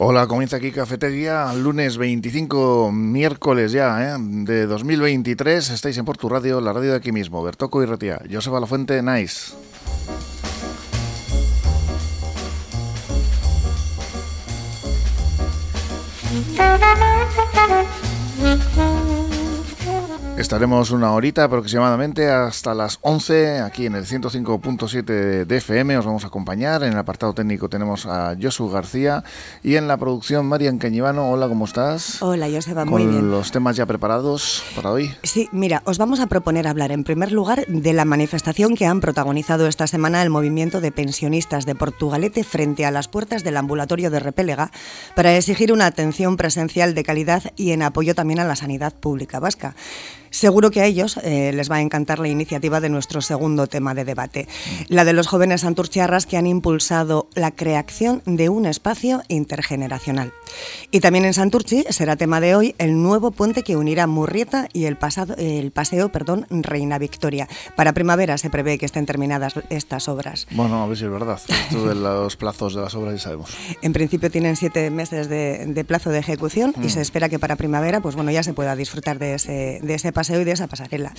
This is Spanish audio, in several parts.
Hola, comienza aquí Cafetería, lunes 25, miércoles ya, ¿eh? de 2023. Estáis en Portu Radio, la radio de aquí mismo. Bertoco y Retía. Joseba La Fuente, nice. Estaremos una horita aproximadamente hasta las 11 aquí en el 105.7 de FM. Os vamos a acompañar. En el apartado técnico tenemos a Josu García y en la producción Marian Cañivano. Hola, ¿cómo estás? Hola, Joseba, muy bien. Con los temas ya preparados para hoy. Sí, mira, os vamos a proponer hablar en primer lugar de la manifestación que han protagonizado esta semana el movimiento de pensionistas de Portugalete frente a las puertas del ambulatorio de Repélega para exigir una atención presencial de calidad y en apoyo también a la sanidad pública vasca. Seguro que a ellos eh, les va a encantar la iniciativa de nuestro segundo tema de debate, la de los jóvenes santurciarras que han impulsado la creación de un espacio intergeneracional. Y también en Santurci será tema de hoy el nuevo puente que unirá Murrieta y el, pasado, el paseo perdón, Reina Victoria. Para primavera se prevé que estén terminadas estas obras. Bueno, a ver si es verdad. Esto de los plazos de las obras ya sabemos. En principio tienen siete meses de, de plazo de ejecución y se espera que para primavera pues bueno, ya se pueda disfrutar de ese, de ese paseo y de esa pasarela.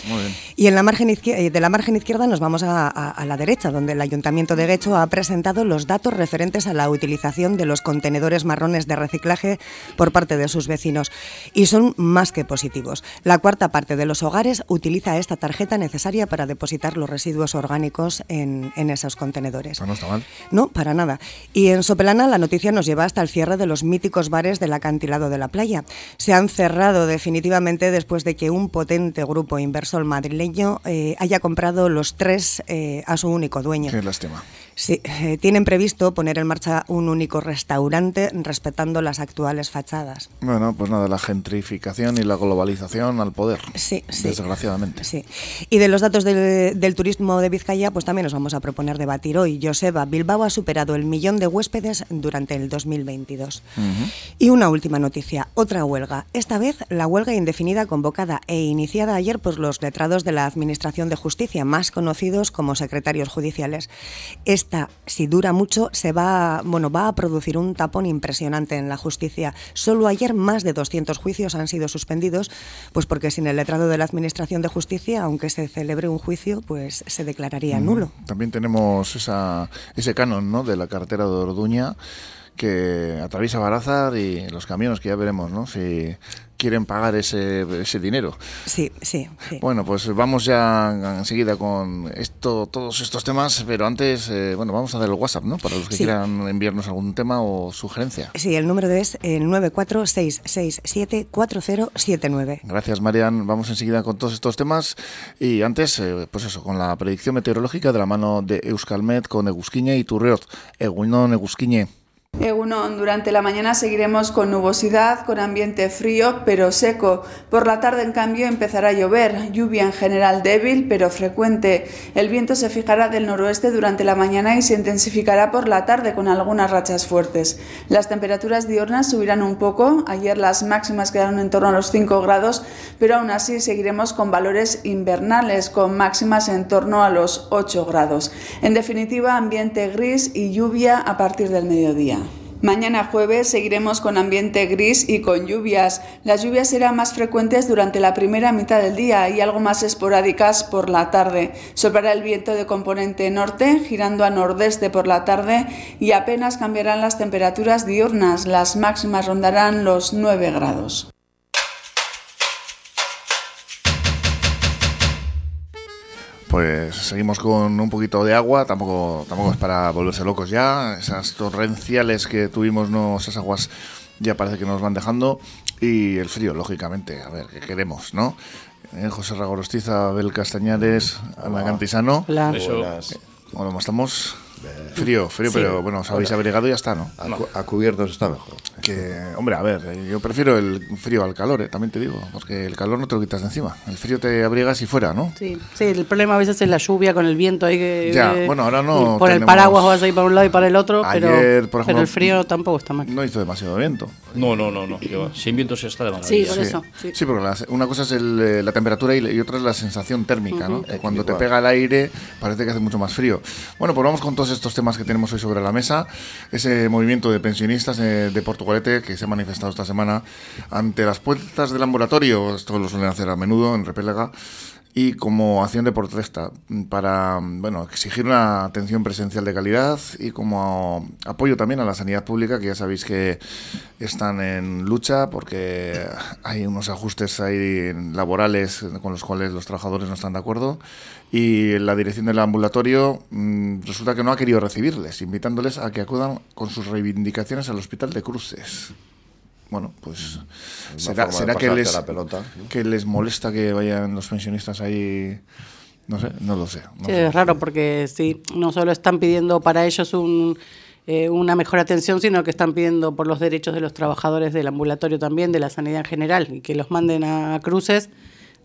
Y en la margen izquierda, de la margen izquierda nos vamos a, a, a, la derecha, donde el Ayuntamiento de Guecho ha presentado los datos referentes a la utilización de los contenedores marrones de reciclaje por parte de sus vecinos. Y son más que positivos. La cuarta parte de los hogares utiliza esta tarjeta necesaria para depositar los residuos orgánicos en, en esos contenedores. No, no está mal. No, para nada. Y en Sopelana la noticia nos lleva hasta el cierre de los míticos bares del acantilado de la playa. Se han cerrado definitivamente después de que un potente grupo inversor madrileño eh, haya comprado los tres eh, a su único dueño. Qué lástima. Sí, eh, tienen previsto poner en marcha un único restaurante respetando las actuales fachadas. Bueno, pues nada, la gentrificación y la globalización al poder. Sí, sí. Desgraciadamente. Sí. Y de los datos del, del, turismo de Vizcaya, pues también nos vamos a proponer debatir hoy. Joseba, Bilbao ha superado el millón de huéspedes durante el 2022. Uh -huh. Y una última noticia, otra huelga. Esta vez la huelga indefinida convocada e iniciada ayer por los letrados de la Administración de Justicia, más conocidos como secretarios judiciales. Esta esta, si dura mucho, se va, bueno, va a producir un tapón impresionante en la justicia. Solo ayer más de 200 juicios han sido suspendidos, pues porque sin el letrado de la Administración de Justicia, aunque se celebre un juicio, pues se declararía nulo. También tenemos esa, ese canon ¿no? de la carretera de Orduña que atraviesa Barazar y los camiones que ya veremos, ¿no? Si quieren pagar ese, ese dinero. Sí, sí, sí, Bueno, pues vamos ya enseguida con esto, todos estos temas, pero antes, eh, bueno, vamos a dar el WhatsApp, ¿no? Para los que Sí. quieran enviarnos algún tema o sugerencia. Sí, el número es el 946674079. Gracias, Marian. Vamos enseguida con todos estos temas. Y antes, eh, pues eso, con la predicción meteorológica de la mano de Euskalmet con Egusquiñe y Turreot. Egunon, Egusquiñe. Egunon, durante la mañana seguiremos con nubosidad, con ambiente frío pero seco. Por la tarde, en cambio, empezará a llover, lluvia en general débil pero frecuente. El viento se fijará del noroeste durante la mañana y se intensificará por la tarde con algunas rachas fuertes. Las temperaturas diurnas subirán un poco, ayer las máximas quedaron en torno a los 5 grados, pero aún así seguiremos con valores invernales, con máximas en torno a los 8 grados. En definitiva, ambiente gris y lluvia a partir del mediodía. Mañana jueves seguiremos con ambiente gris y con lluvias. Las lluvias serán más frecuentes durante la primera mitad del día y algo más esporádicas por la tarde. Soplará el viento de componente norte, girando a nordeste por la tarde y apenas cambiarán las temperaturas diurnas. Las máximas rondarán los 9 grados. Pues seguimos con un poquito de agua, tampoco, tampoco es para volverse locos ya. Esas torrenciales que tuvimos, no, esas aguas ya parece que nos van dejando. Y el frío, lógicamente, a ver, ¿qué queremos, no? Eh, José Ragorostiza, Abel Castañares, Ana Cantisano. Hola. Buenas. ¿Cómo estamos? Frío, frío, sí. pero bueno, os habéis abrigado y ya está, ¿no? A, cu a, cubiertos está mejor. Que, hombre, a ver, yo prefiero el frío al calor, ¿eh? también te digo, porque el calor no te lo quitas de encima. El frío te abrigas y fuera, ¿no? Sí, sí, el problema a veces es la lluvia con el viento ahí que. Ya, bueno, ahora no. Por el paraguas vas a ir para un lado y para el otro, Ayer, pero, por ejemplo, pero el frío tampoco está mal. No hizo demasiado viento. No, no, no, no. Sin viento se está de maravilla. Sí, por eso. sí. Sí. porque la, una cosa es el, eh, la temperatura y, y, otra es la sensación térmica, ¿no? Que cuando te pega el aire parece que hace mucho más frío. Bueno, pues vamos con todos estos temas temas que tenemos hoy sobre la mesa. Ese movimiento de pensionistas de, de Portugalete que se ha manifestado esta semana ante las puertas del ambulatorio, esto lo suelen hacer a menudo en Repélega, y como acción de protesta para bueno exigir una atención presencial de calidad y como apoyo también a la sanidad pública que ya sabéis que están en lucha porque hay unos ajustes ahí laborales con los cuales los trabajadores no están de acuerdo. Y la dirección del ambulatorio mm, resulta que no ha querido recibirles invitándoles a que acudan con sus reivindicaciones al hospital de Cruces bueno, pues Una será, que les, la pelota, ¿no? que les molesta que vayan los pensionistas ahí, no sé, no lo sé. no Sí, sé. es raro porque sí, no solo están pidiendo para ellos un, eh, una mejor atención, sino que están pidiendo por los derechos de los trabajadores del ambulatorio también, de la sanidad en general, y que los manden a cruces.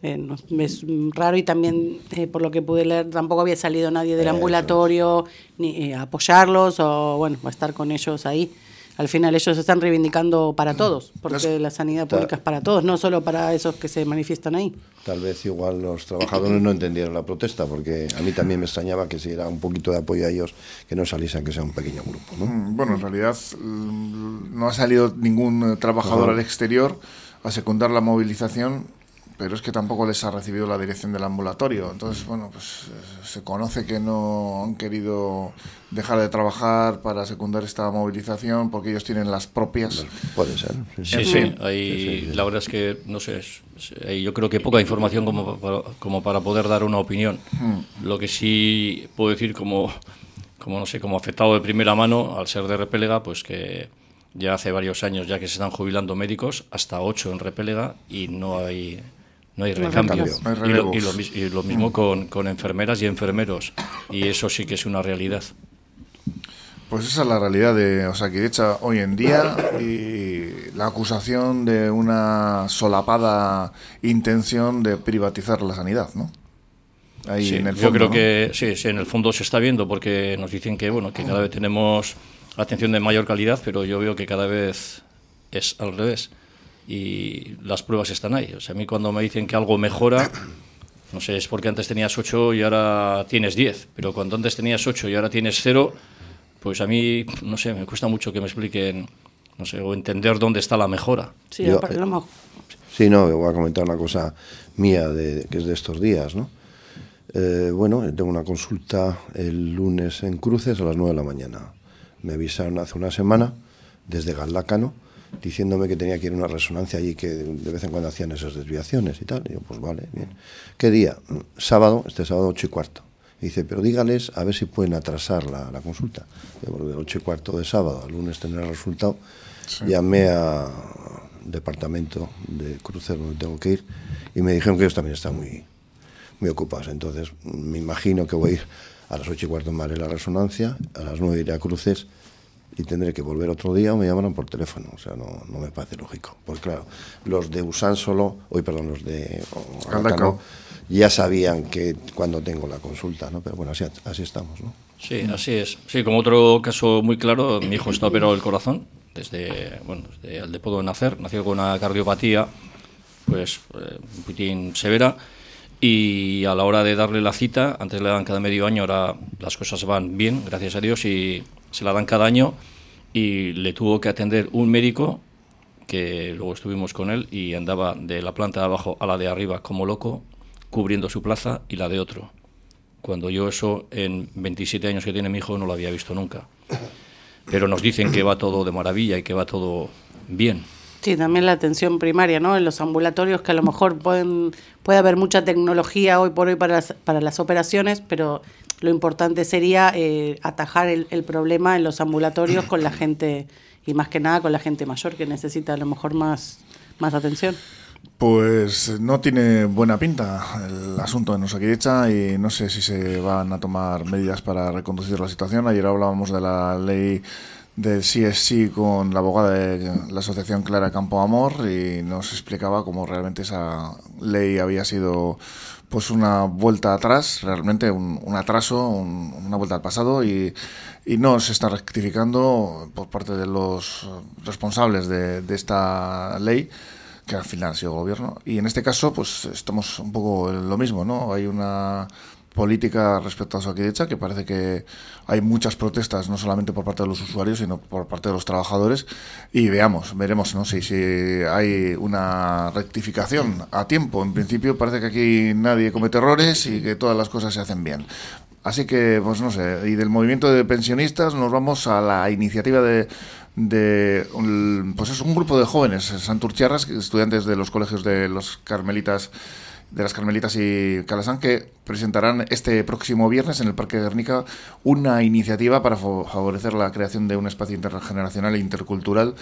eh, no- es raro y también, eh, por lo que pude leer, tampoco había salido nadie del ambulatorio ni eh, a apoyarlos o, bueno, a estar con ellos ahí. Al final ellos se están reivindicando para todos, porque la sanidad pública es para todos, no solo para esos que se manifiestan ahí. Tal vez igual los trabajadores no entendieron la protesta, porque a mí también me extrañaba que si era un poquito de apoyo a ellos, que no saliesen, que sea un pequeño grupo. ¿no? Mm, Bueno, en realidad mm, no ha salido ningún eh, trabajador al exterior a secundar la movilización, pero es que tampoco les ha recibido la dirección del ambulatorio. Entonces, bueno, pues eh, se conoce que no han querido dejar de trabajar para secundar esta movilización porque ellos tienen las propias. Puede ser. sí, Sí, sí, hay- la verdad es que, no sé, yo creo que poca información como para, como para poder dar una opinión. Lo que sí puedo decir como, como, no sé, como afectado de primera mano, al ser de Repélega, pues que ya hace varios años ya que se están jubilando médicos, hasta ocho en Repélega, y no hay... No hay recambio. recambio. No hay Y, lo, y relevos. lo mis- y lo mismo con, con enfermeras y enfermeros. Y eso sí que es una realidad. Pues esa es la realidad de Osakidecha hoy en día y la acusación de una solapada intención de privatizar la sanidad, ¿no? Ahí Sí, en el yo creo ¿no? que sí, sí, en el fondo se está viendo porque nos dicen que bueno que cada vez tenemos atención de mayor calidad, pero yo veo que cada vez es al revés y las pruebas están ahí. O sea, a mí cuando me dicen que algo mejora, no sé, es porque antes tenías 8 y ahora tienes 10, pero cuando antes tenías 8 y ahora tienes 0, pues a mí, no sé, me cuesta mucho que me expliquen, no sé, o entender dónde está la mejora. Sí, Yo- aparte, lo mejor- Sí, no, voy a comentar una cosa mía de, que es de estos días, ¿no? Eh, bueno, tengo una consulta el lunes en Cruces a las 9 de la mañana. Me avisaron hace una semana desde Galácano diciéndome que tenía que ir a una resonancia allí que de vez en cuando hacían esas desviaciones y tal. Y yo, pues vale, bien. ¿Qué día? "Mm, Sábado, este sábado 8 y cuarto. Y dice, pero dígales a ver si pueden atrasar la, la consulta. Yo, de 8 y cuarto de sábado al lunes tener el resultado. Llamé a departamento de crucero donde tengo que ir y me dijeron que ellos también están muy, muy ocupados. Entonces me imagino que voy a ir a las 8 y cuarto me haré la resonancia, a las 9 iré a cruces y tendré que volver otro día o me llamarán por teléfono. O sea, no, no me parece lógico. Porque claro, los de Usan solo, hoy perdón, los de. Galdacao, ya sabían que cuando tengo la consulta, ¿no? Pero bueno, así, así estamos, ¿no? Sí, así es. Sí, como otro caso muy claro, mi hijo está operado del corazón desde, bueno, desde el depósito de nacer, nació con una cardiopatía, pues eh, un poquitín severa, y a la hora de darle la cita, antes le dan cada medio año, ahora las cosas van bien, gracias a Dios, y se la dan cada año, y le tuvo que atender un médico que luego estuvimos con él y andaba de la planta de abajo a la de arriba como loco, cubriendo su plaza y la de otro cuando yo eso en 27 años que tiene mi hijo no lo había visto nunca. Pero nos dicen que va todo de maravilla y que va todo bien. Sí, también la atención primaria, ¿no? En los ambulatorios que a lo mejor pueden, puede haber mucha tecnología hoy por hoy para las, para las operaciones, pero lo importante sería eh, atajar el, el problema en los ambulatorios con la gente, y más que nada con la gente mayor que necesita a lo mejor más, más atención. Pues no tiene buena pinta el asunto en Osakidecha y no sé si se van a tomar medidas para reconducir la situación. Ayer hablábamos de la ley del CSC con la abogada de la asociación Clara Campo Amor y nos explicaba cómo realmente esa ley había sido pues una vuelta atrás, realmente un, un atraso, un- una vuelta al pasado y, y no se está rectificando por parte de los responsables de, de esta ley que al final ha sido gobierno. Y en este caso, pues estamos un poco en lo mismo, ¿no? Hay una política respecto a Soquidecha, que parece que hay muchas protestas, no solamente por parte de los usuarios, sino por parte de los trabajadores. Y veamos, veremos ¿no? si, si hay una rectificación a tiempo. En principio parece que aquí nadie comete errores y que todas las cosas se hacen bien. Así que, pues no sé, y del movimiento de pensionistas nos vamos a la iniciativa de, de pues es un grupo de jóvenes santurciarras, estudiantes de los colegios de los carmelitas de las Carmelitas y Calasán que presentarán este próximo viernes en el Parque de Guernica una iniciativa para favorecer la creación de un espacio intergeneracional e intercultural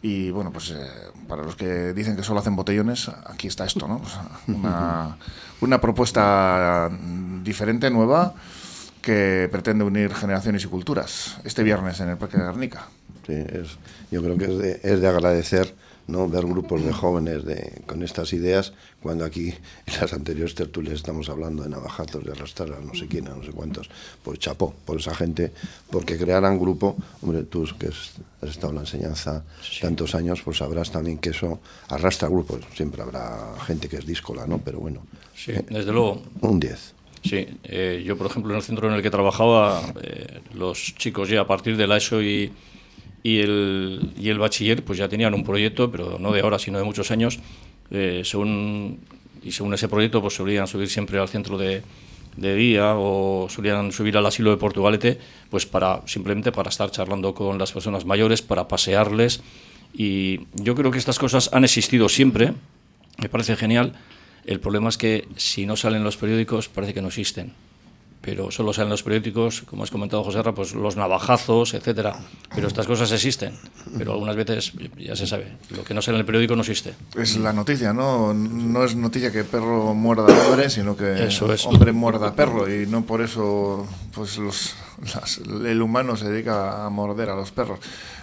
y bueno, pues eh, para los que dicen que solo hacen botellones, aquí está esto, ¿no? una, una propuesta diferente, nueva, que pretende unir generaciones y culturas este viernes en el Parque de Guernica. Sí, es, yo creo que es de, es de agradecer ¿no? ver grupos de jóvenes de, con estas ideas, cuando aquí en las anteriores tertulias estamos hablando de navajazos, de arrastrar a no sé quién, a no sé cuántos, pues chapó por esa gente, porque crearan grupo, hombre, tú que has estado en la enseñanza tantos años, pues sabrás también que eso arrastra grupos, siempre habrá gente que es díscola, ¿no? Pero bueno. Sí, desde luego. Un 10. Sí, eh, yo por ejemplo en el centro en el que trabajaba, eh, los chicos ya a partir de la ESO y y el, y el bachiller pues ya tenían un proyecto, pero no de ahora, sino de muchos años. Eh, según, y según ese proyecto pues solían subir siempre al centro de, de día o solían subir al asilo de Portugalete pues para simplemente para estar charlando con las personas mayores, para pasearles y yo creo que estas cosas han existido siempre, me parece genial. El problema es que si no salen los periódicos parece que no existen pero solo salen los periódicos, como has comentado José Ra, pues los navajazos, etcétera. Pero estas cosas existen, pero algunas veces ya se sabe, lo que no sale en el periódico no existe. Es la noticia, ¿no? No es noticia que perro muerda hombre, sino que hombre muerda perro y no por eso pues los, el humano se dedica a morder a los perros.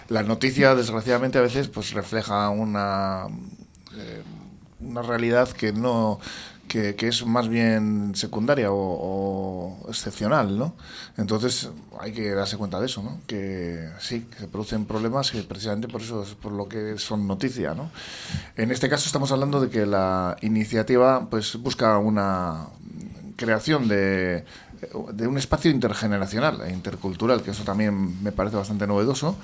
La noticia, desgraciadamente, a veces pues refleja una eh, una realidad que no que, es más bien secundaria o, excepcional, ¿no? Entonces hay que darse cuenta de eso, ¿no? Que sí, que se producen problemas que precisamente por eso es por lo que son noticia, ¿no? En este caso estamos hablando de que la iniciativa pues busca una creación de, de un espacio intergeneracional e intercultural, que eso también me parece bastante novedoso,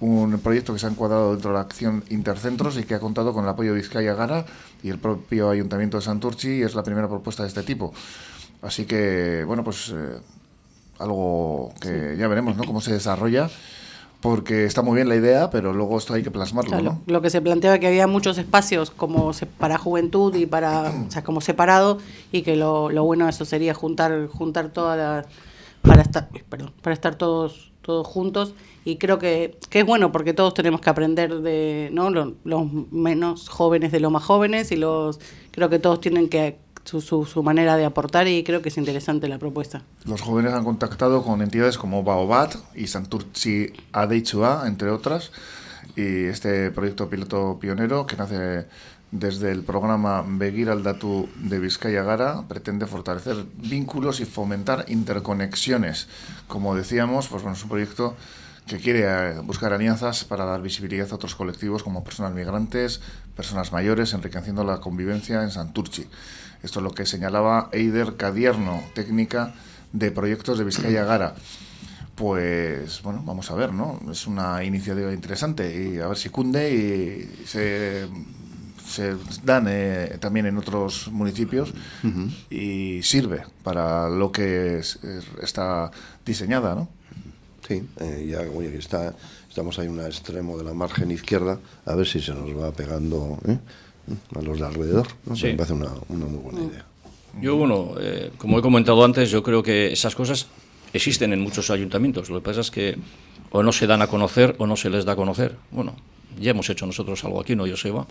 un proyecto que se ha encuadrado dentro de la acción Intercentros y que ha contado con el apoyo de Vizcaya Gara y el propio Ayuntamiento de Santurchi y es la primera propuesta de este tipo. Así que, bueno, pues eh, algo que ya veremos, ¿no? Cómo se desarrolla porque está muy bien la idea, pero luego esto hay que plasmarlo, ¿no? Lo que se planteaba que había muchos espacios como para juventud y para, o sea, como separado y que lo, lo bueno de eso sería juntar juntar todas las para estar, perdón, para estar todos todos juntos y creo que, que, es bueno porque todos tenemos que aprender de ¿no? los, menos jóvenes de los más jóvenes y los creo que todos tienen que su, manera de aportar y creo que es interesante la propuesta. Los jóvenes han contactado con entidades como Baobat y Santurci ADHUA, entre otras, y este proyecto piloto pionero que nace desde el programa Begir al Datu de Vizcaya Gara pretende fortalecer vínculos y fomentar interconexiones. Como decíamos, pues bueno, es un proyecto que quiere eh, buscar alianzas para dar visibilidad a otros colectivos como personas migrantes, personas mayores, enriqueciendo la convivencia en Santurchi. Esto es lo que señalaba Eider Cadierno, técnica de proyectos de Vizcaya Gara. Pues bueno, vamos a ver, ¿no? Es una iniciativa interesante y a ver si cunde y se se dan eh, también en otros municipios y sirve para lo que está diseñada, ¿no? Sí, eh, ya oye, está, estamos ahí en un extremo de la margen izquierda, a ver si se nos va pegando ¿eh? a los de alrededor. ¿no? Me parece una, una, muy buena idea. Yo, bueno, como he comentado antes, yo creo que esas cosas existen en muchos ayuntamientos. Lo que pasa es que o no se dan a conocer o no se les da a conocer. Bueno, ya hemos hecho nosotros algo aquí, ¿no, Joseba?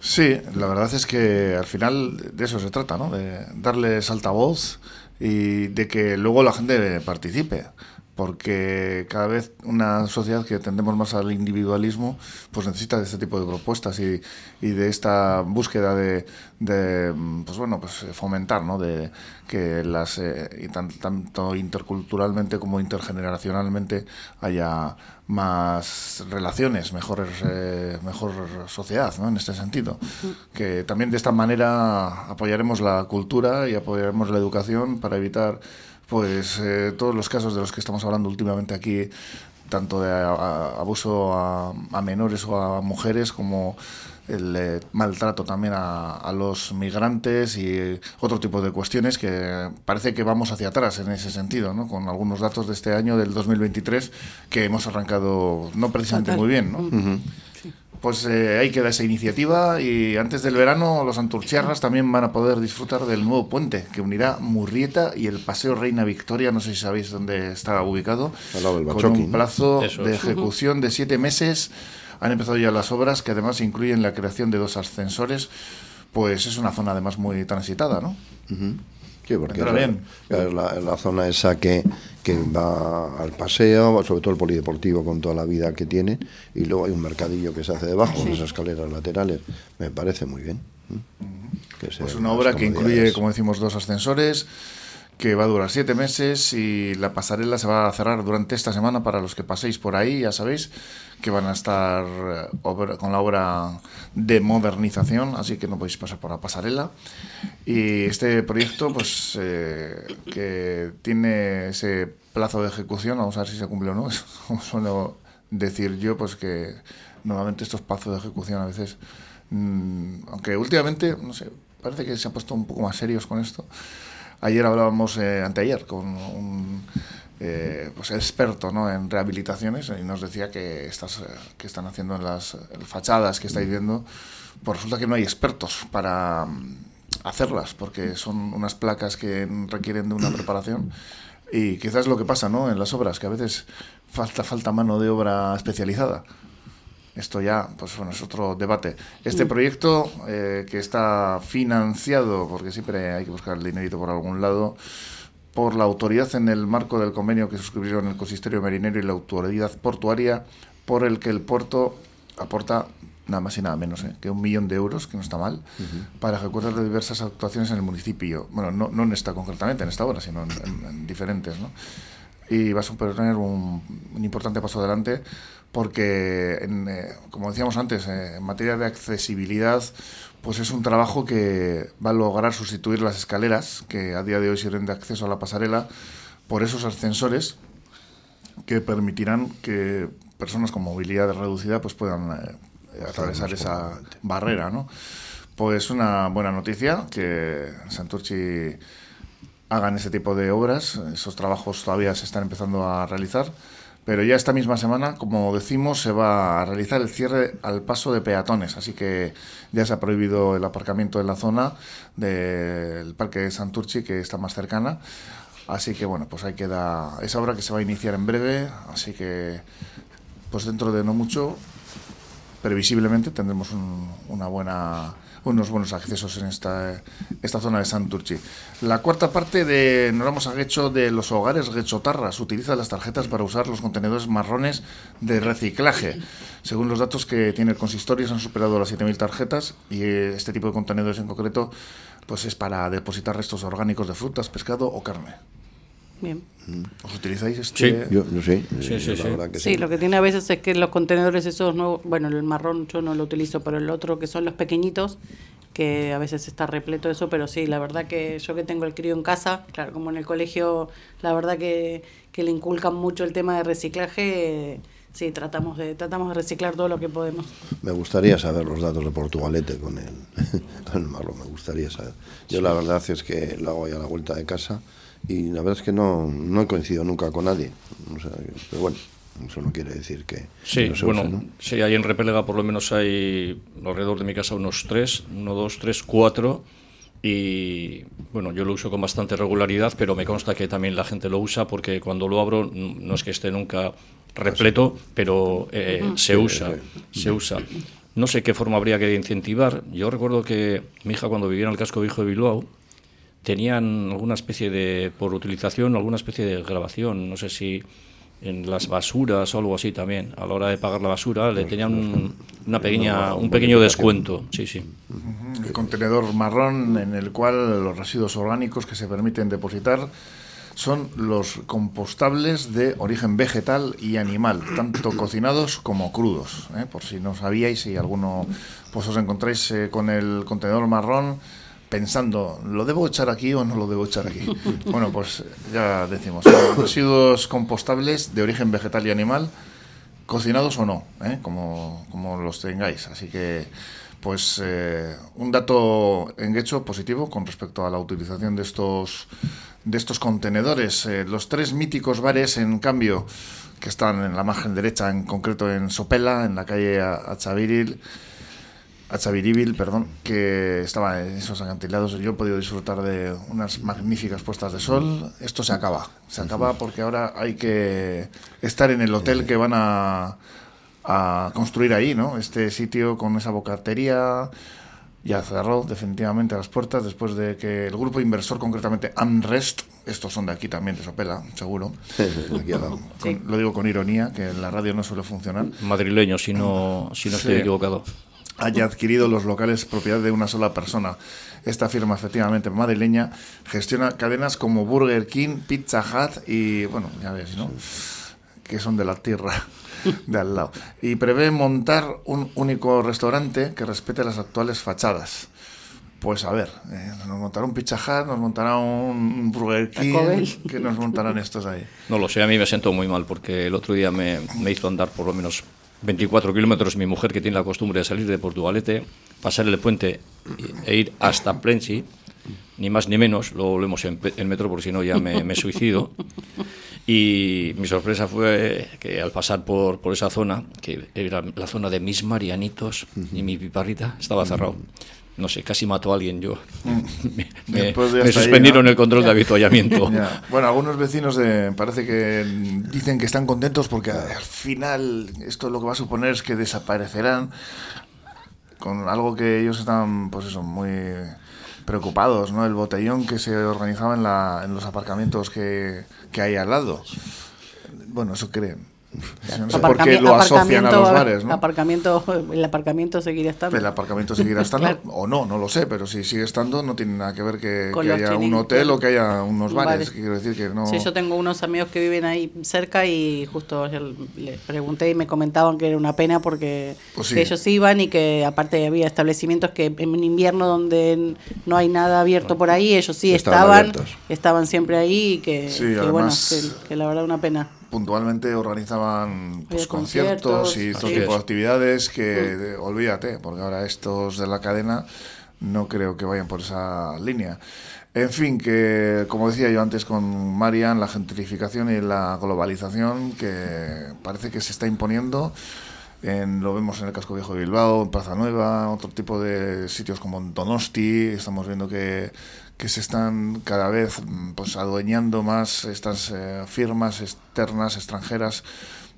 Sí, la verdad es que al final de eso se trata, ¿no? De darles altavoz y de que luego la gente participe. porque cada vez una sociedad que tendemos más al individualismo, pues necesita de este tipo de propuestas y, y de esta búsqueda de, pues bueno, pues fomentar, ¿no? De que las, eh, tanto interculturalmente como intergeneracionalmente haya más relaciones, mejores, eh, mejor sociedad, ¿no? En este sentido. Que también de esta manera apoyaremos la cultura y apoyaremos la educación para evitar pues eh, todos los casos de los que estamos hablando últimamente aquí, tanto de abuso a, menores o a mujeres como el eh, maltrato también a, los migrantes y otro tipo de cuestiones que parece que vamos hacia atrás en ese sentido, ¿no? con algunos datos de este año, del 2023, que hemos arrancado no precisamente muy bien. ¿no? pues eh, ahí queda esa iniciativa y antes del verano los anturchiarras también van a poder disfrutar del nuevo puente que unirá Murrieta y el Paseo Reina Victoria, no sé si sabéis dónde está ubicado, con un plazo de ejecución de siete meses. Han empezado ya las obras que además incluyen la creación de dos ascensores, pues es una zona además muy transitada, ¿no? Sí, porque es, la, zona esa que, que va al paseo, sobre todo el polideportivo con toda la vida que tiene, y luego hay un mercadillo que se hace debajo, esas escaleras laterales. Me parece muy bien. Es pues una obra que incluye, como decimos, dos ascensores, que va a durar siete meses y la pasarela se va a cerrar durante esta semana para los que paséis por ahí, ya sabéis que van a estar eh, con la obra de modernización, así que no podéis pasar por la pasarela. Y este proyecto, pues, eh, que tiene ese plazo de ejecución, vamos a ver si se cumple o no, como suelo decir yo, pues que normalmente estos plazos de ejecución a veces, mm, aunque últimamente, no sé, parece que se han puesto un poco más serios con esto. Ayer hablábamos, eh, anteayer, con un eh, pues experto ¿no? en rehabilitaciones y nos decía que estas eh, que están haciendo en las fachadas que estáis viendo, pues resulta que no hay expertos para mm, hacerlas, porque son unas placas que requieren de una preparación. Y quizás lo que pasa ¿no? en las obras, que a veces falta, falta mano de obra especializada. Esto ya, pues bueno, es otro debate. Este mm. proyecto eh, que está financiado, porque siempre hay que buscar el dinerito por algún lado, por la autoridad en el marco del convenio que suscribieron el consistorio marinero y la autoridad portuaria, por el que el puerto aporta nada más y nada menos ¿eh? que un millón de euros, que no está mal, para ejecutar diversas actuaciones en el municipio. Bueno, no, no en esta concretamente, en esta obra, sino en, diferentes. ¿no? Y va a suponer un, un importante paso adelante porque, eh, como decíamos antes, eh, en materia de accesibilidad, pues es un trabajo que va a lograr sustituir las escaleras, que a día de hoy sirven de acceso a la pasarela, por esos ascensores que permitirán que personas con movilidad reducida pues puedan eh, atravesar esa barrera, ¿no? Pues una buena noticia que Santurci hagan ese tipo de obras, esos trabajos todavía se están empezando a realizar pero ya esta misma semana, como decimos, se va a realizar el cierre al paso de peatones, así que ya se ha prohibido el aparcamiento en la zona del Parque de Santurchi, que está más cercana. Así que bueno, pues ahí queda esa obra que se va a iniciar en breve, así que pues dentro de no mucho, previsiblemente tendremos una buena unos buenos accesos en esta, esta zona de Santurchi. La cuarta parte de Noramos a Guecho de los hogares Guechotarras utiliza las tarjetas para usar los contenedores marrones de reciclaje. Según los datos que tiene el consistorio, se han superado las 7.000 tarjetas y este tipo de contenedores en concreto pues es para depositar restos orgánicos de frutas, pescado o carne. Bien. ¿Os utilizáis este? Sí, yo, sí. Sí, sí, sí. lo que tiene a veces es que los contenedores esos, no, bueno, el marrón yo no lo utilizo, pero el otro que son los pequeñitos, que a veces está repleto de eso, pero sí, la verdad que yo que tengo el crío en casa, claro, como en el colegio, la verdad que, que le inculcan mucho el tema de reciclaje. sí, tratamos de, tratamos de reciclar todo lo que podemos. Me gustaría saber los datos de Portugalete con el, con el marrón, me gustaría saber. Yo la verdad es que lo hago ahí a la vuelta de casa y la verdad es que no, no he coincidido nunca con nadie. pero bueno, eso no quiere decir que. Sí, bueno, sí, ahí en Repelega por lo menos hay alrededor de mi casa unos tres, uno, dos, tres, cuatro. Y bueno, yo lo uso con bastante regularidad, pero me consta que también la gente lo usa porque cuando lo abro no es que esté nunca repleto, pero eh, se usa, se usa. No sé qué forma habría que incentivar. Yo recuerdo que mi hija cuando vivía en el casco viejo de Bilbao, tenían alguna especie de, por utilización, alguna especie de grabación, no sé si en las basuras o algo así también. A la hora de pagar la basura le tenían un, una pequeña, un pequeño descuento. Sí, sí. El contenedor marrón en el cual los residuos orgánicos que se permiten depositar son los compostables de origen vegetal y animal, tanto cocinados como crudos. ¿eh? Por si no sabíais, si alguno pues os encontráis eh, con el contenedor marrón pensando, ¿lo debo echar aquí o no lo debo echar aquí? Bueno, pues ya decimos, residuos compostables de origen vegetal y animal, cocinados o no, ¿eh? como, como los tengáis. Así que pues eh, un dato en hecho positivo con respecto a la utilización de estos de estos contenedores. Eh, los tres míticos bares, en cambio, que están en la margen derecha, en concreto en Sopela, en la calle Achaviril, Achaviribil, perdón, que estaba en esos acantilados. Yo he podido disfrutar de unas magníficas puestas de sol. Esto se acaba, se acaba porque ahora hay que estar en el hotel que van a, a construir ahí, ¿no? Este sitio con esa bocatería ya cerró definitivamente las puertas después de que el grupo inversor, concretamente Amrest, estos son de aquí también, de Sopela, seguro. lo digo con ironía, que en la radio no suele funcionar. Madrileño, si no, si no estoy equivocado. Haya adquirido los locales propiedad de una sola persona. Esta firma, efectivamente madrileña, gestiona cadenas como Burger King, Pizza Hut y, bueno, ya ves, ¿no? Que son de la tierra de al lado. Y prevé montar un único restaurante que respete las actuales fachadas. Pues a ver, eh, nos montará un Pizza Hut, nos montará un Burger King, que nos montarán estos ahí. No lo sé, a mí me siento muy mal porque el otro día me, me hizo andar por lo menos 24 kilómetros mi mujer que tiene la costumbre de salir de Portugalete, pasar el puente e ir hasta Plensi, ni más ni menos, luego volvemos en, en metro porque si no ya me, me suicido. Y mi sorpresa fue que al pasar por, por esa zona, que era la zona de mis Marianitos y mi piparrita, estaba cerrado. No sé, casi mató a alguien yo. me, suspendieron el control de avituallamiento. Bueno, algunos vecinos de, parece que dicen que están contentos porque al final esto lo que va a suponer es que desaparecerán con algo que ellos están, pues eso, muy preocupados, ¿no? El botellón que se organizaba en, la, en los aparcamientos que, que hay al lado. Bueno, eso creen. No sé por qué lo asocian a los bares, ¿no? Aparcamiento, el aparcamiento seguirá estando. El aparcamiento seguirá estando, o no, no lo sé, pero si sigue estando no tiene nada que ver que, haya un hotel o que haya unos bares. Quiero decir que no... Sí, yo tengo unos amigos que viven ahí cerca y justo les pregunté y me comentaban que era una pena porque pues ellos iban y que aparte había establecimientos que en invierno donde no hay nada abierto por ahí, ellos sí estaban, estaban, siempre ahí y que, bueno, que la verdad una pena puntualmente organizaban pues, conciertos, y todo tipo de actividades que, olvídate, porque ahora estos de la cadena no creo que vayan por esa línea. En fin, que como decía yo antes con Marian, la gentrificación y la globalización que parece que se está imponiendo. En, lo vemos en el casco viejo de Bilbao, en Plaza Nueva, otro tipo de sitios como en Donosti. Estamos viendo que que se están cada vez mm, pues adueñando más estas eh, firmas externas, extranjeras,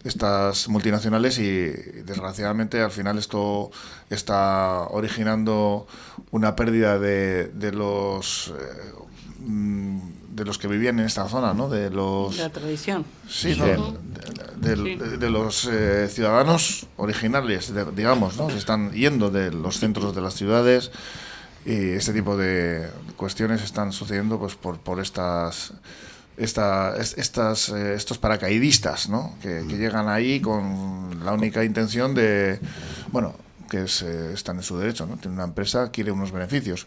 estas multinacionales y desgraciadamente al final esto está originando una pérdida de, de los eh, mm, de los que vivían en esta zona, ¿no? De los de la tradición. Sí, de, los eh, ciudadanos originales, digamos, ¿no? Se están yendo de los centros de las ciudades y este tipo de cuestiones están sucediendo pues por, por estas esta, estas, eh, estos paracaidistas ¿no? que, llegan ahí con la única intención de, bueno, que es, eh, están en su derecho, ¿no? Tiene una empresa, quiere unos beneficios,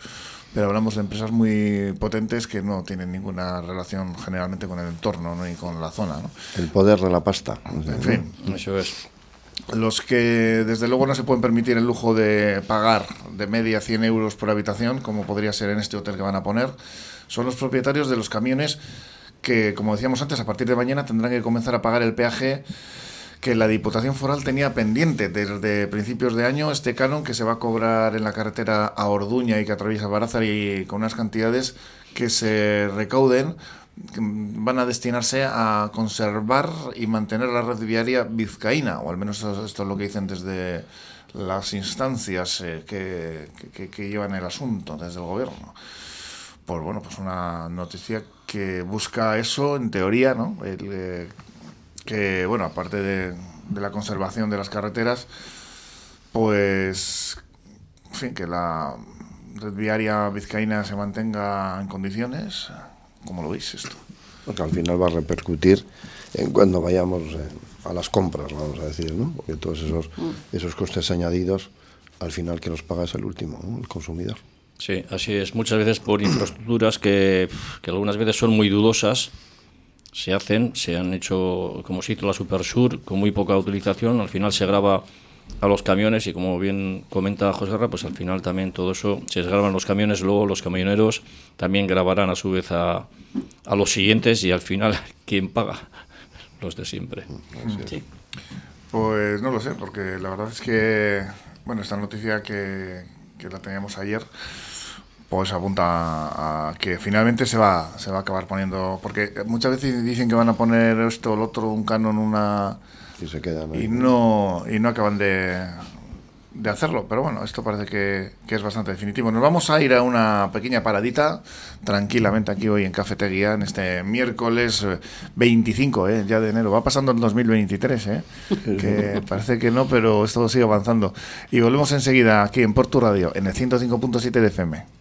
pero hablamos de empresas muy potentes que no tienen ninguna relación generalmente con el entorno ¿no? y con la zona. ¿no? El poder de la pasta. En fin, eso es los que desde luego no se pueden permitir el lujo de pagar de media 100 euros por habitación, como podría ser en este hotel que van a poner, son los propietarios de los camiones que, como decíamos antes, a partir de mañana tendrán que comenzar a pagar el peaje que la Diputación Foral tenía pendiente. Desde principios de año, este canon que se va a cobrar en la carretera a Orduña y que atraviesa Barázar y con unas cantidades que se recauden van a destinarse a conservar y mantener la red viaria vizcaína, o al menos esto, es lo que dicen desde las instancias eh, que, que, llevan el asunto, desde el gobierno. Pues bueno, pues una noticia que busca eso, en teoría, ¿no? El, eh, que, bueno, aparte de, de la conservación de las carreteras, pues, en fin, que la red viaria vizcaína se mantenga en condiciones. ¿Cómo lo veis esto? Porque al final va a repercutir en cuando vayamos eh, a las compras, vamos a decir, ¿no? Porque todos esos, esos costes añadidos, al final que los paga es el último, ¿no? el consumidor. Sí, así es. Muchas veces por infraestructuras que, que algunas veces son muy dudosas, se hacen, se han hecho, como se hizo la Supersur, con muy poca utilización, al final se graba a los camiones y como bien comenta José Ra, pues al final también todo eso se graban los camiones, luego los camioneros también grabarán a su vez a, a los siguientes y al final, ¿quién paga? Los de siempre. Sí. Pues no lo sé, porque la verdad es que, bueno, esta noticia que, que la teníamos ayer, pues apunta a, a que finalmente se va, se va a acabar poniendo, porque muchas veces dicen que van a poner esto o lo otro, un canon, una... Y se quedan ahí. y no, y no acaban de, de hacerlo. Pero bueno, esto parece que, que es bastante definitivo. Nos vamos a ir a una pequeña paradita tranquilamente aquí hoy en Cafetería, en este miércoles eh, 25 eh, ya de enero. Va pasando el 2023, eh, que parece que no, pero esto sigue avanzando. Y volvemos enseguida aquí en Porto Radio, en el 105.7 de FM.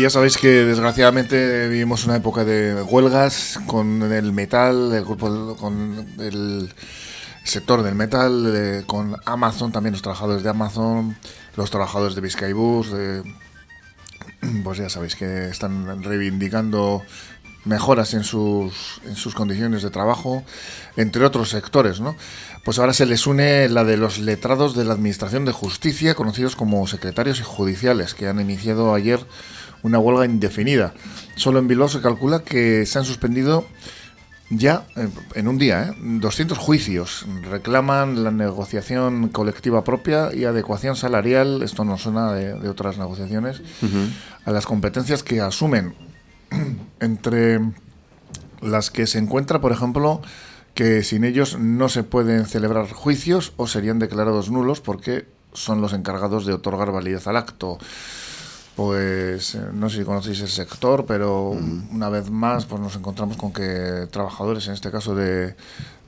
Ya sabéis que desgraciadamente vivimos una época de huelgas con el metal, el grupo, con el sector del metal, eh, con Amazon, también los trabajadores de Amazon, los trabajadores de Vizcaibus, de, pues ya sabéis que están reivindicando mejoras en sus, en sus condiciones de trabajo, entre otros sectores, ¿no? Pues ahora se les une la de los letrados de la Administración de Justicia, conocidos como secretarios y judiciales, que han iniciado ayer una huelga indefinida. Solo en Bilbao se calcula que se han suspendido ya eh, en un día ¿eh? 200 juicios. Reclaman la negociación colectiva propia y adecuación salarial, esto no suena de, de otras negociaciones, a las competencias que asumen. Entre las que se encuentra, por ejemplo, que sin ellos no se pueden celebrar juicios o serían declarados nulos porque son los encargados de otorgar validez al acto pues eh, no sé si conocéis el sector, pero una vez más pues nos encontramos con que trabajadores, en este caso de,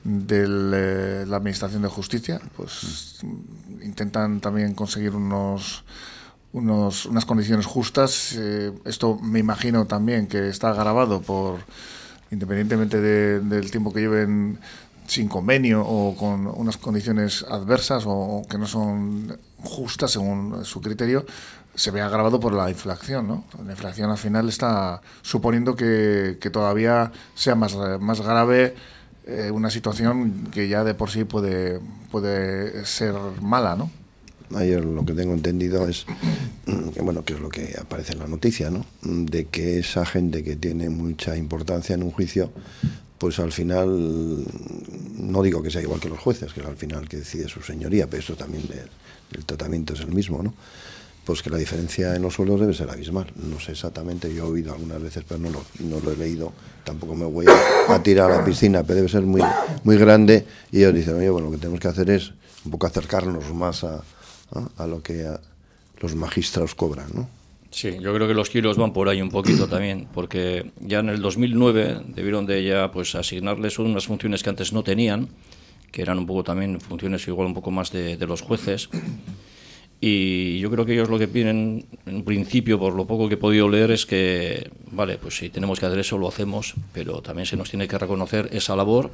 del, eh, la Administración de Justicia, pues intentan también conseguir unos, unos unas condiciones justas. Eh, esto me imagino también que está grabado por, independientemente de- del tiempo que lleven sin convenio o con unas condiciones adversas o, o que no son justas según su criterio, se ve agravado por la inflación, ¿no? La inflación al final está suponiendo que, que todavía sea más, más grave eh, una situación que ya de por sí puede, puede ser mala, ¿no? Ayer lo que tengo entendido es, que, bueno, que es lo que aparece en la noticia, ¿no? De que esa gente que tiene mucha importancia en un juicio, pues al final, no digo que sea igual que los jueces, que es al final que decide su señoría, pero eso también, el, el tratamiento es el mismo, ¿no? Pues que la diferencia en los sueldos debe ser abismal. No sé exactamente, yo he oído algunas veces, pero no lo, no lo he leído. Tampoco me voy a, tirar a la piscina, pero debe ser muy, muy grande. Y ellos dicen, oye, bueno, lo que tenemos que hacer es un poco acercarnos más a, a lo que los magistrados cobran, ¿no? Sí, yo creo que los tiros van por ahí un poquito también, porque ya en el 2009 debieron de ya pues asignarles unas funciones que antes no tenían, que eran un poco también funciones igual un poco más de los jueces. Y yo creo que ellos lo que piden, en principio, por lo poco que he podido leer, es que, vale, pues si tenemos que hacer eso, lo hacemos, pero también se nos tiene que reconocer esa labor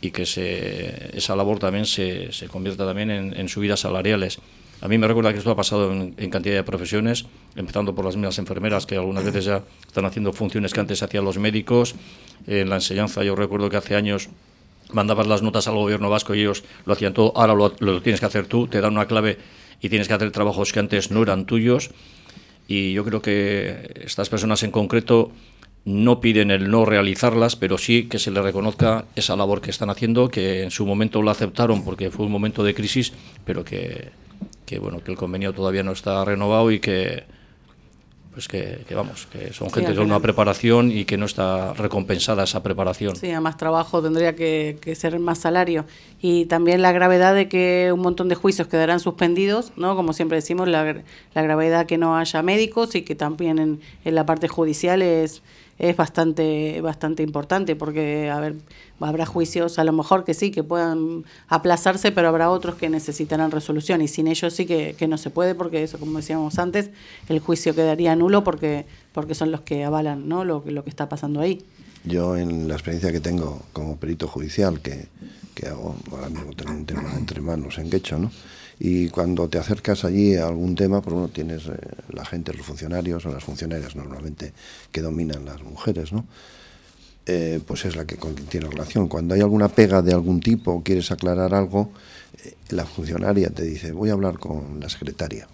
y que se, esa labor también se, se convierta también en, en subidas salariales. A mí me recuerda que esto ha pasado en, cantidad de profesiones, empezando por las mismas enfermeras, que algunas veces ya están haciendo funciones que antes hacían los médicos. En la enseñanza, yo recuerdo que hace años mandabas las notas al gobierno vasco y ellos lo hacían todo, ahora lo, lo tienes que hacer tú, te dan una clave y tienes que hacer trabajos que antes no eran tuyos. Y yo creo que estas personas en concreto no piden el no realizarlas, pero sí que se les reconozca esa labor que están haciendo, que en su momento lo aceptaron porque fue un momento de crisis, pero que que bueno que el convenio todavía no está renovado y que pues que, vamos que son gente con una preparación y que no está recompensada esa preparación. Sí a más trabajo tendría que, ser más salario. Y también la gravedad de que un montón de juicios quedarán suspendidos no como siempre decimos la, la gravedad que no haya médicos y que también en, en la parte judicial es es bastante, bastante importante porque, a ver, habrá juicios a lo mejor que sí, que puedan aplazarse, pero habrá otros que necesitarán resolución y sin ellos sí que, que no se puede porque eso, como decíamos antes, el juicio quedaría nulo porque, porque son los que avalan ¿no? lo, lo que está pasando ahí. Yo en la experiencia que tengo como perito judicial, que, que hago, ahora mismo tengo un tema entre manos en Quecho, ¿no? Y cuando te acercas allí a algún tema, por uno tienes eh, la gente, los funcionarios o las funcionarias normalmente que dominan las mujeres, ¿no? Eh, pues es la que tiene relación. Cuando hay alguna pega de algún tipo o quieres aclarar algo, eh, la funcionaria te dice, voy a hablar con la secretaria.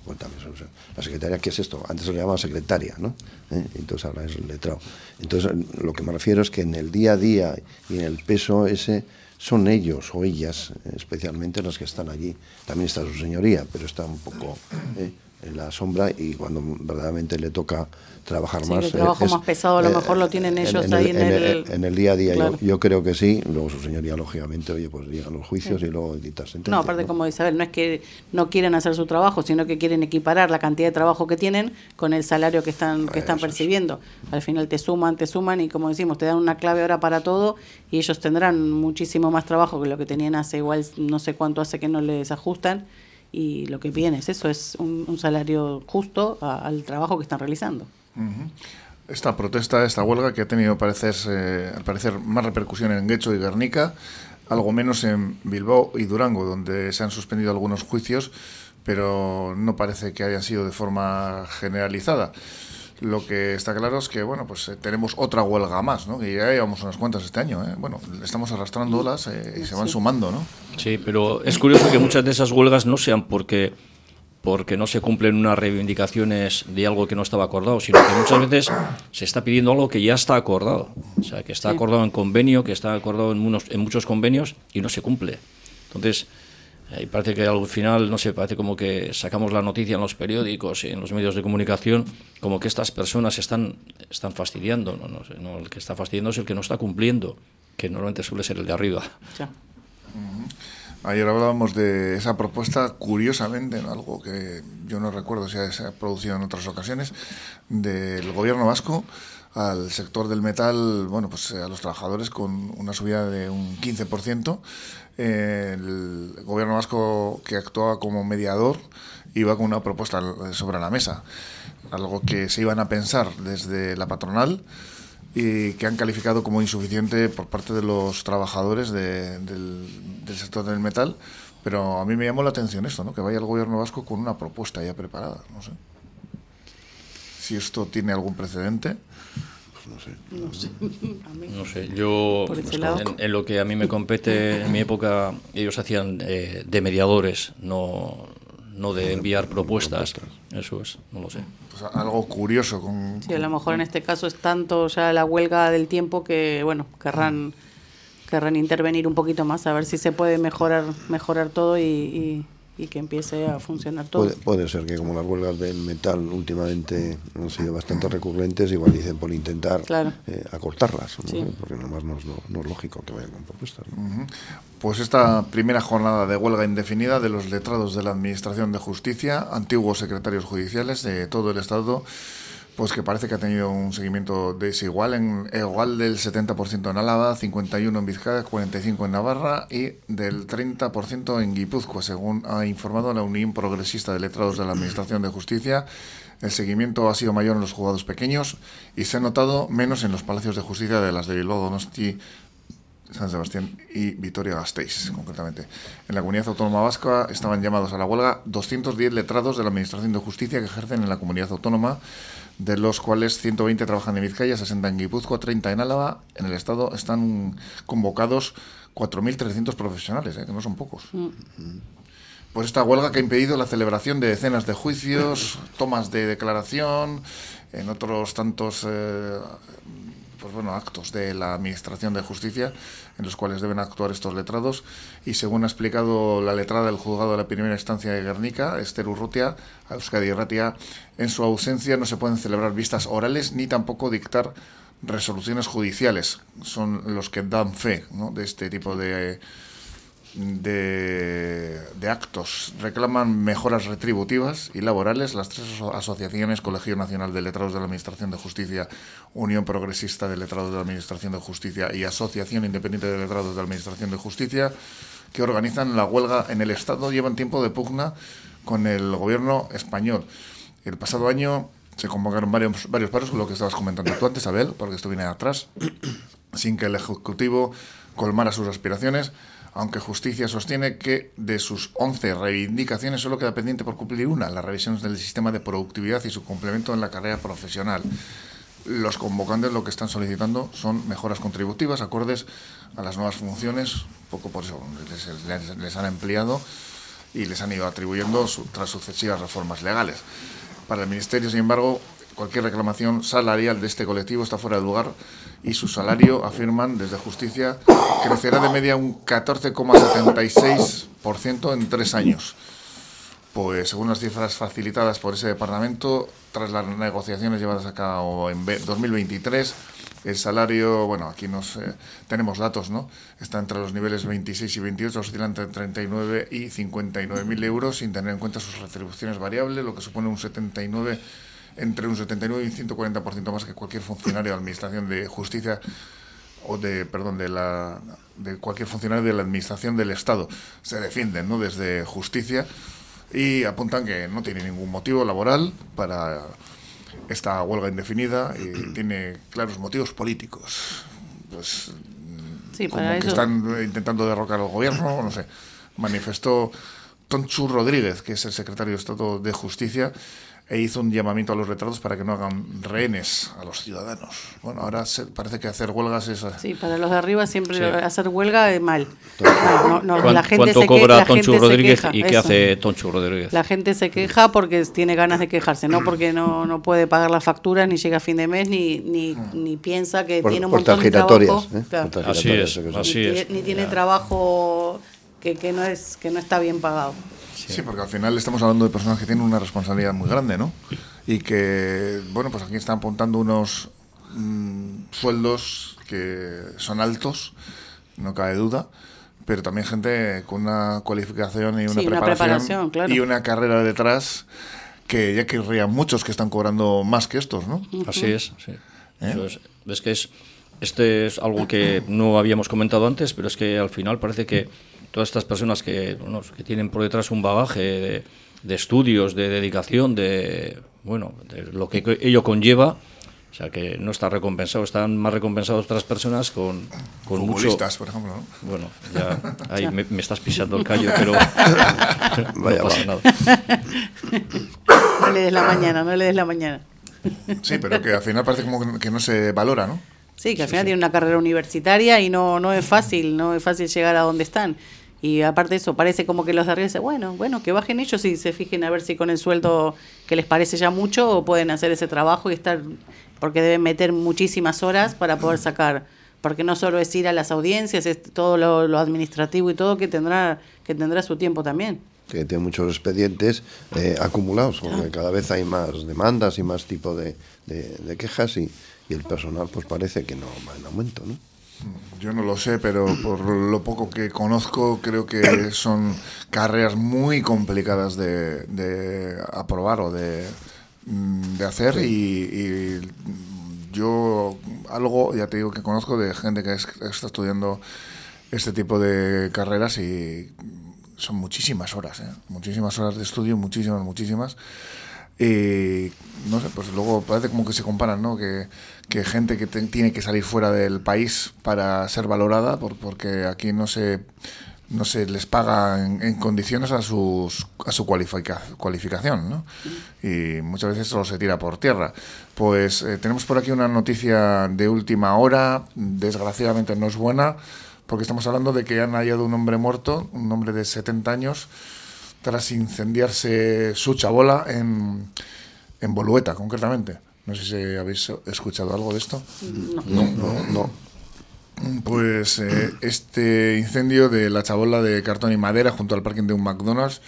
la secretaria, ¿qué es esto? Antes se le llamaba secretaria, ¿no? Entonces ahora es letrado. Entonces lo que me refiero es que en el día a día y en el peso ese son ellos o ellas especialmente las que están allí. También está su señoría, pero está un poco eh, en la sombra y cuando verdaderamente le toca trabajar más. El trabajo más pesado a lo eh, mejor lo tienen ellos ahí en, el, en el día a día. Yo, creo que sí. Luego su señoría, lógicamente, oye, pues llegan los juicios y luego editar sentencias. No, aparte, como Isabel, no es que no quieren hacer su trabajo, sino que quieren equiparar la cantidad de trabajo que tienen con el salario que están que están percibiendo. Al final te suman, te suman y, como decimos, te dan una clave ahora para todo y ellos tendrán muchísimo más trabajo que lo que tenían hace igual no sé cuánto hace que no les ajustan y lo que piden es eso, es un, salario justo al trabajo que están realizando. Esta protesta, esta huelga que ha tenido parecer, eh, al parecer más repercusión en Guecho y Guernica, algo menos en Bilbao y Durango, donde se han suspendido algunos juicios, pero no parece que haya sido de forma generalizada. Lo que está claro es que, bueno, pues eh, tenemos otra huelga más, ¿no? Que ya llevamos unas cuantas este año, ¿eh? Bueno, estamos arrastrándolas eh, y se van sumando, ¿no? Sí, pero es curioso que muchas de esas huelgas no sean porque porque no se cumplen unas reivindicaciones de algo que no estaba acordado, sino que muchas veces se está pidiendo algo que ya está acordado. O sea, que está acordado en convenio, que está acordado en, unos, en muchos convenios y no se cumple. Entonces, y parece que al final, no sé, parece como que sacamos la noticia en los periódicos y en los medios de comunicación, como que estas personas están, están fastidiando. No, no, no, el que está fastidiando es el que no está cumpliendo, que normalmente suele ser el de arriba. Ayer hablábamos de esa propuesta, curiosamente, algo que yo no recuerdo si se ha producido en otras ocasiones, del gobierno vasco al sector del metal, bueno, pues a los trabajadores con una subida de un 15% el gobierno vasco que actuaba como mediador iba con una propuesta sobre la mesa, algo que se iban a pensar desde la patronal y que han calificado como insuficiente por parte de los trabajadores del, sector del metal. Pero a mí me llamó la atención esto, ¿no? que vaya el gobierno vasco con una propuesta ya preparada. No sé si esto tiene algún precedente no sé. No sé. yo en, lo que a mí me compete, en mi época ellos hacían eh, de mediadores, no, no de enviar propuestas. Eso es, no lo sé. Pues algo curioso. Con, sí, a lo mejor en este caso es tanto ya la huelga del tiempo que, bueno, querrán, querrán intervenir un poquito más a ver si se puede mejorar, mejorar todo y, y que empiece a funcionar todo. Puede, puede, ser que como las huelgas del metal últimamente han sido bastante recurrentes, igual dicen por intentar eh, acortarlas, porque nomás no es, no, es, lógico que vayan con propuestas. Pues esta primera jornada de huelga indefinida de los letrados de la Administración de Justicia, antiguos secretarios judiciales de todo el Estado, pues que parece que ha tenido un seguimiento desigual, en, igual del 70% en Álava, 51% en Vizcaya, 45% en Navarra y del 30% en Guipúzcoa, según ha informado la Unión Progresista de Letrados de la Administración de Justicia. El seguimiento ha sido mayor en los juzgados pequeños y se ha notado menos en los palacios de justicia de las de Bilbao, Donosti, San Sebastián y Vitoria-Gasteiz, concretamente. En la comunidad autónoma vasca estaban llamados a la huelga 210 letrados de la Administración de Justicia que ejercen en la comunidad autónoma de los cuales 120 trabajan en Vizcaya, 60 en Guipúzcoa, 30 en Álava. En el Estado están convocados 4.300 profesionales, ¿eh? que no son pocos. Mm. Pues esta huelga que ha impedido la celebración de decenas de juicios, tomas de declaración, en otros tantos eh, pues bueno, actos de la Administración de Justicia en los cuales deben actuar estos letrados y según ha explicado la letrada del juzgado de la primera instancia de Guernica, Esther Urrutia, Euskadi Ratia, en su ausencia no se pueden celebrar vistas orales ni tampoco dictar resoluciones judiciales. Son los que dan fe de este tipo de de, actos. Reclaman mejoras retributivas y laborales las tres asociaciones, Colegio Nacional de Letrados de la Administración de Justicia, Unión Progresista de Letrados de la Administración de Justicia y Asociación Independiente de Letrados de la Administración de Justicia, que organizan la huelga en el Estado, llevan tiempo de pugna con el gobierno español. El pasado año se convocaron varios, varios paros, lo que estabas comentando tú antes, Abel, porque esto viene atrás, sin que el Ejecutivo colmara sus aspiraciones aunque Justicia sostiene que de sus 11 reivindicaciones solo queda pendiente por cumplir una, la revisión del sistema de productividad y su complemento en la carrera profesional. Los convocantes lo que están solicitando son mejoras contributivas acordes a las nuevas funciones, poco por eso les, han empleado y les han ido atribuyendo tras sucesivas reformas legales. Para el Ministerio, sin embargo, cualquier reclamación salarial de este colectivo está fuera de lugar y su salario, afirman desde Justicia, crecerá de media un 14,76% en tres años. Pues según las cifras facilitadas por ese departamento, tras las negociaciones llevadas a cabo en 2023, el salario, bueno, aquí nos eh, tenemos datos, ¿no? Está entre los niveles 26 y 28, oscila entre 39 y 59 mil euros, sin tener en cuenta sus retribuciones variables, lo que supone un 79 entre un 79 y un 140% más que cualquier funcionario de administración de justicia o de perdón de la de cualquier funcionario de la administración del Estado. Se defienden no desde justicia y apuntan que no tiene ningún motivo laboral para esta huelga indefinida y tiene claros motivos políticos. Pues como que están intentando derrocar al gobierno no sé. Manifestó Tonchu Rodríguez que es el secretario de Estado de Justicia e hizo un llamamiento a los retratos para que no hagan rehenes a los ciudadanos. Bueno, ahora parece que hacer huelgas es... Sí, para los de arriba siempre hacer huelga es mal. la gente ¿Cuánto cobra Tonchu Rodríguez y qué hace Tonchu Rodríguez? La gente se queja porque tiene ganas de quejarse, no porque no, no puede pagar la factura, ni llega a fin de mes, ni, ni, ni piensa que tiene un montón de trabajo. ¿eh? Así es, así es. Ni, tiene trabajo que, que, no es, que no está bien pagado. Sí. porque al final estamos hablando de personas que tienen una responsabilidad muy grande, ¿no? Y que, bueno, pues aquí están apuntando unos mm, sueldos que son altos, no cabe duda, pero también gente con una cualificación y una, preparación, y una carrera detrás que ya querrían muchos que están cobrando más que estos, ¿no? Así es, sí. ¿Eh? es, que es, este es algo que no habíamos comentado antes, pero es que al final parece que todas estas personas que, que tienen por detrás un bagaje de, estudios, de dedicación, de, bueno, de lo que ello conlleva, o sea, que no está recompensado, están más recompensados otras personas con, con mucho... por ejemplo, Bueno, ya ahí me, estás pisando el callo, pero Vaya, no pasa nada. No le des la mañana, no le des la mañana. Sí, pero que al final parece como que no se valora, ¿no? Sí, que al final tiene una carrera universitaria y no, no es fácil, no es fácil llegar a donde están. Y aparte de eso, parece como que los de arriba dicen, bueno, bueno, que bajen ellos y se fijen a ver si con el sueldo que les parece ya mucho pueden hacer ese trabajo y estar, porque deben meter muchísimas horas para poder sacar, porque no solo es ir a las audiencias, es todo lo, administrativo y todo que tendrá, que tendrá su tiempo también. que tiene muchos expedientes eh, acumulados, porque cada vez hay más demandas y más tipo de, de- de quejas y, y el personal pues parece que no va en aumento, ¿no? Yo no lo sé, pero por lo poco que conozco, creo que son carreras muy complicadas de, de aprobar o de, mm, de hacer. Y, y yo algo, ya te digo que conozco de gente que es- está estudiando este tipo de carreras y son muchísimas horas, ¿eh? muchísimas horas de estudio, muchísimas, muchísimas. Y no sé, pues luego parece como que se comparan, ¿no? Que, que gente que te- tiene que salir fuera del país para ser valorada, por- porque aquí no se, no se les paga en, condiciones a, sus, a su cualifica- cualificación, ¿no? Y muchas veces solo se tira por tierra. Pues eh, tenemos por aquí una noticia de última hora, desgraciadamente no es buena, porque estamos hablando de que han hallado un hombre muerto, un hombre de 70 años, tras incendiarse su chabola en, en Bolueta, concretamente. No sé si habéis escuchado algo de esto. No, no, no. Pues eh, este incendio de la chabola de cartón y madera junto al parking de un McDonald's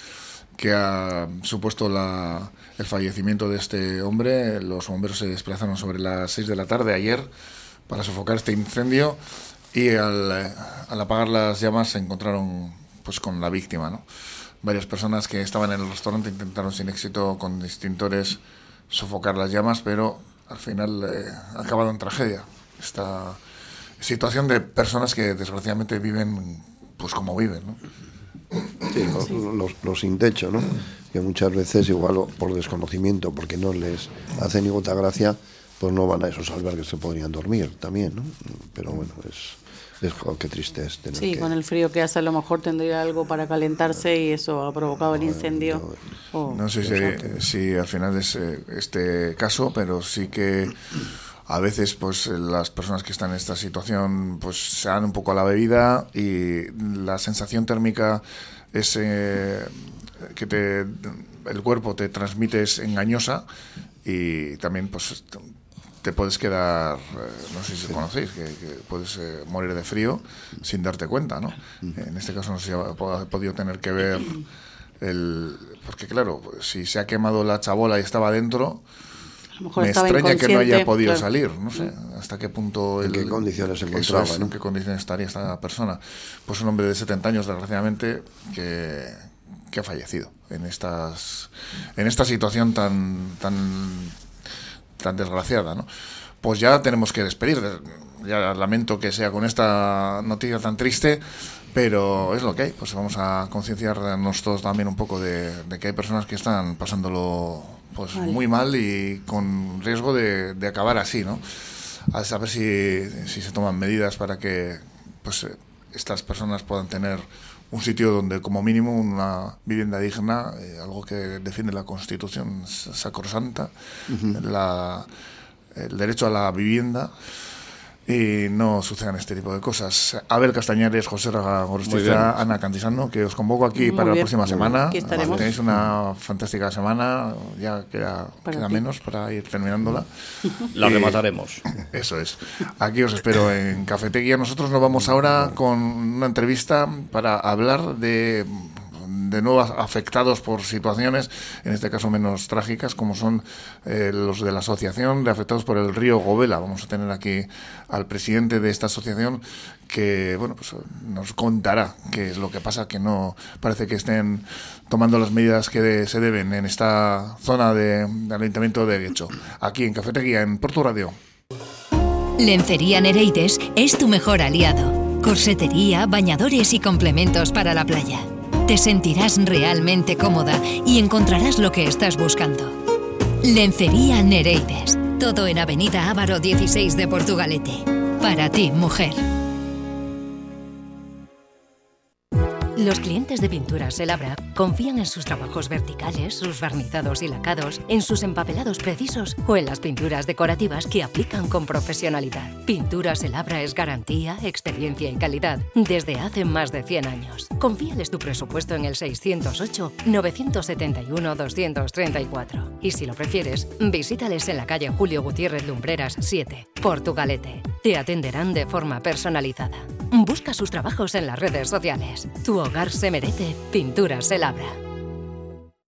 que ha supuesto la- el fallecimiento de este hombre. Los bomberos se desplazaron sobre las 6 de la tarde ayer para sofocar este incendio y al, al apagar las llamas se encontraron pues con la víctima. ¿no? Varias personas que estaban en el restaurante intentaron sin éxito con distintores sofocar las llamas, pero al final eh, ha acabado en tragedia. Esta situación de personas que desgraciadamente viven pues como viven. ¿no? Sí, los, los- los sin techo, ¿no? Que muchas veces, igual por desconocimiento, porque no les hace ni gota gracia, pues no van a esos albergues que podrían dormir también, ¿no? Pero bueno, es, es jo, qué triste es tener Sí, que... con el frío que hace a lo mejor tendría algo para calentarse y eso ha provocado el incendio. Oh, No sé si, si al final es eh, este caso, pero sí que a veces pues las personas que están en esta situación pues se dan un poco a la bebida y la sensación térmica es eh, que te, el cuerpo te transmite es engañosa y también pues te puedes quedar, eh, no sé si conocéis, que, que puedes eh, morir de frío sin darte cuenta, ¿no? En este caso no sé si ha, po- ha podido tener que ver el... Porque claro, si se ha quemado la chabola y estaba dentro, a lo mejor me estaba extraña que no haya podido claro. salir, no sé hasta qué punto... ¿En el- qué condiciones se encontraba, es, no? en qué condiciones estaría esta persona. Pues un hombre de 70 años, desgraciadamente, que, que ha fallecido en estas en esta situación tan tan tan desgraciada, ¿no? Pues ya tenemos que despedir. Ya lamento que sea con esta noticia tan triste, pero es lo que hay. Pues vamos a concienciarnos todos también un poco de, de que hay personas que están pasándolo pues Vale. muy mal y con riesgo de, de acabar así, ¿no? A saber si, si se toman medidas para que pues estas personas puedan tener un sitio donde como mínimo una vivienda digna, eh, algo que defiende la Constitución sacrosanta, la, el derecho a la vivienda y no sucedan este tipo de cosas. Abel Castañares, José. Gorostiza, Ana Cantizano, que os convoco aquí Muy para la bien. próxima Muy bien. semana. Aquí estaremos. Tenéis una fantástica semana, ya queda, Para queda menos para ir terminándola. La Y- remataremos. eso es. Aquí os espero en Cafetería. Nosotros nos vamos ahora con una entrevista para hablar de de nuevos afectados por situaciones, en este caso menos trágicas, como son eh, los de la asociación de afectados por el río Govela. Vamos a tener aquí al presidente de esta asociación que bueno pues nos contará qué es lo que pasa, que no parece que estén tomando las medidas que se deben en esta zona de, del Ayuntamiento de Guecho. Aquí en Cafetería, en Porto Radio. Lencería Nereides es tu mejor aliado. Corsetería, bañadores y complementos para la playa. Te sentirás realmente cómoda y encontrarás lo que estás buscando. Lencería Nereides. Todo en Avenida Ávaro 16 de Portugalete. Para ti, mujer. Los clientes de Pinturas El Abra confían en sus trabajos verticales, sus barnizados y lacados, en sus empapelados precisos o en las pinturas decorativas que aplican con profesionalidad. Pinturas El Abra es garantía, experiencia y calidad desde hace más de 100 años. Confíales tu presupuesto en el 608-971-234. Y si lo prefieres, visítales en la calle Julio Gutiérrez Lumbreras 7, Portugalete. Te atenderán de forma personalizada. Busca sus trabajos en las redes sociales. Hogar se merece Pinturas El Abra.